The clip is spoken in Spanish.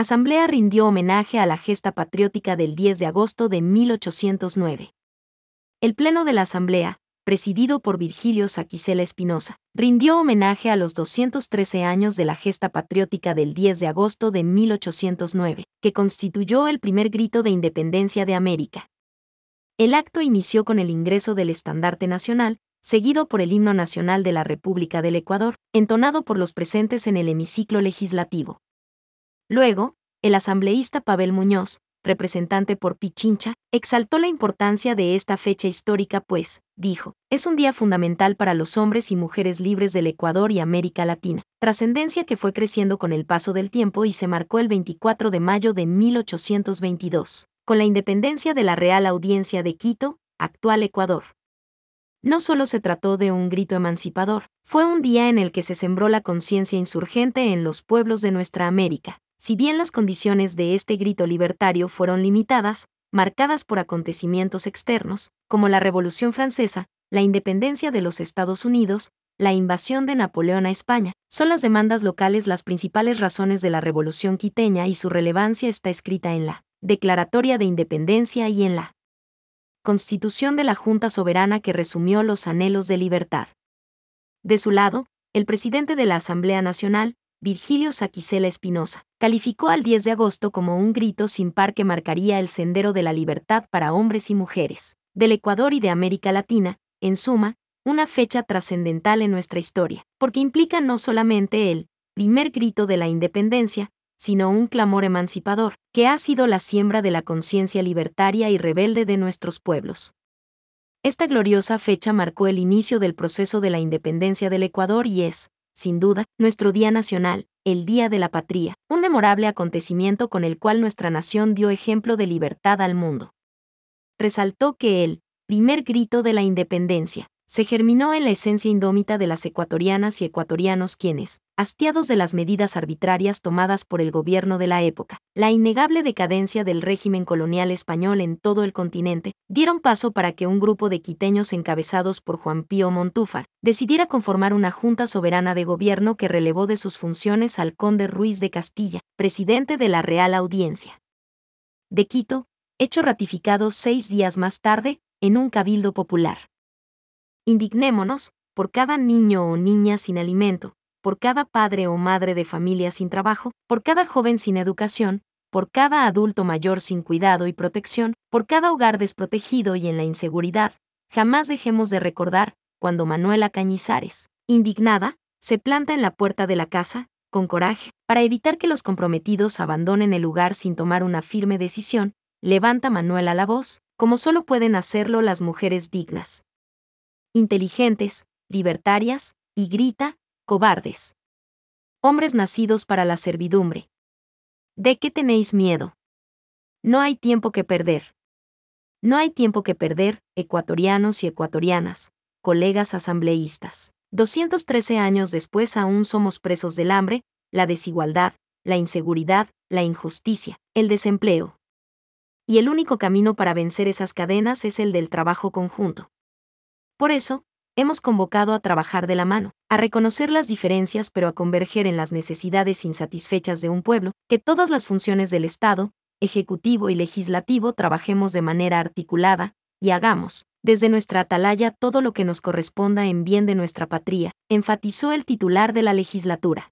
Asamblea rindió homenaje a la gesta patriótica del 10 de agosto de 1809. El Pleno de la Asamblea, presidido por Virgilio Saquicela Espinosa, rindió homenaje a los 213 años de la gesta patriótica del 10 de agosto de 1809, que constituyó el primer grito de independencia de América. El acto inició con el ingreso del estandarte nacional, seguido por el himno nacional de la República del Ecuador, entonado por los presentes en el hemiciclo legislativo. Luego, el asambleísta Pavel Muñoz, representante por Pichincha, exaltó la importancia de esta fecha histórica pues, dijo, es un día fundamental para los hombres y mujeres libres del Ecuador y América Latina, trascendencia que fue creciendo con el paso del tiempo y se marcó el 24 de mayo de 1822, con la independencia de la Real Audiencia de Quito, actual Ecuador. No solo se trató de un grito emancipador, fue un día en el que se sembró la conciencia insurgente en los pueblos de nuestra América, si bien las condiciones de este grito libertario fueron limitadas, marcadas por acontecimientos externos, como la Revolución Francesa, la independencia de los Estados Unidos, la invasión de Napoleón a España, son las demandas locales las principales razones de la Revolución quiteña y su relevancia está escrita en la Declaratoria de Independencia y en la Constitución de la Junta Soberana que resumió los anhelos de libertad. De su lado, el presidente de la Asamblea Nacional, Virgilio Saquicela Espinosa, calificó al 10 de agosto como un grito sin par que marcaría el sendero de la libertad para hombres y mujeres, del Ecuador y de América Latina, en suma, una fecha trascendental en nuestra historia, porque implica no solamente el primer grito de la independencia, sino un clamor emancipador, que ha sido la siembra de la conciencia libertaria y rebelde de nuestros pueblos. Esta gloriosa fecha marcó el inicio del proceso de la independencia del Ecuador y es, sin duda, nuestro Día Nacional, el Día de la Patria, un memorable acontecimiento con el cual nuestra nación dio ejemplo de libertad al mundo. Resaltó que el primer grito de la independencia se germinó en la esencia indómita de las ecuatorianas y ecuatorianos quienes, hastiados de las medidas arbitrarias tomadas por el gobierno de la época, la innegable decadencia del régimen colonial español en todo el continente, dieron paso para que un grupo de quiteños encabezados por Juan Pío Montúfar decidiera conformar una junta soberana de gobierno que relevó de sus funciones al conde Ruiz de Castilla, presidente de la Real Audiencia. De Quito, hecho ratificado seis días más tarde, en un cabildo popular. Indignémonos, por cada niño o niña sin alimento, por cada padre o madre de familia sin trabajo, por cada joven sin educación, por cada adulto mayor sin cuidado y protección, por cada hogar desprotegido y en la inseguridad, jamás dejemos de recordar cuando Manuela Cañizares, indignada, se planta en la puerta de la casa, con coraje, para evitar que los comprometidos abandonen el lugar sin tomar una firme decisión, levanta Manuela la voz, como solo pueden hacerlo las mujeres dignas inteligentes, libertarias, y grita, cobardes. Hombres nacidos para la servidumbre. ¿De qué tenéis miedo? No hay tiempo que perder. No hay tiempo que perder, ecuatorianos y ecuatorianas, colegas asambleístas. 213 años después aún somos presos del hambre, la desigualdad, la inseguridad, la injusticia, el desempleo. Y el único camino para vencer esas cadenas es el del trabajo conjunto. Por eso, hemos convocado a trabajar de la mano, a reconocer las diferencias pero a converger en las necesidades insatisfechas de un pueblo, que todas las funciones del Estado, ejecutivo y legislativo trabajemos de manera articulada, y hagamos, desde nuestra atalaya todo lo que nos corresponda en bien de nuestra patria, enfatizó el titular de la legislatura.